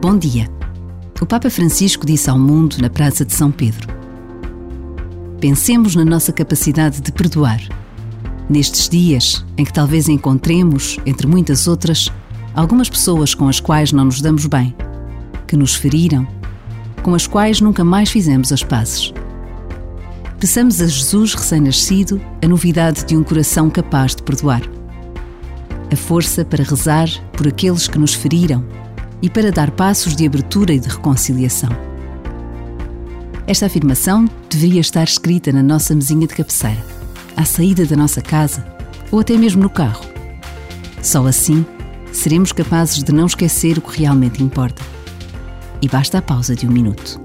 Bom dia. O Papa Francisco disse ao mundo na Praça de São Pedro: Pensemos na nossa capacidade de perdoar. Nestes dias em que talvez encontremos, entre muitas outras, algumas pessoas com as quais não nos damos bem, que nos feriram, com as quais nunca mais fizemos as pazes. Peçamos a Jesus recém-nascido a novidade de um coração capaz de perdoar. A força para rezar por aqueles que nos feriram e para dar passos de abertura e de reconciliação. Esta afirmação deveria estar escrita na nossa mesinha de cabeceira, à saída da nossa casa ou até mesmo no carro. Só assim seremos capazes de não esquecer o que realmente importa. E basta a pausa de um minuto.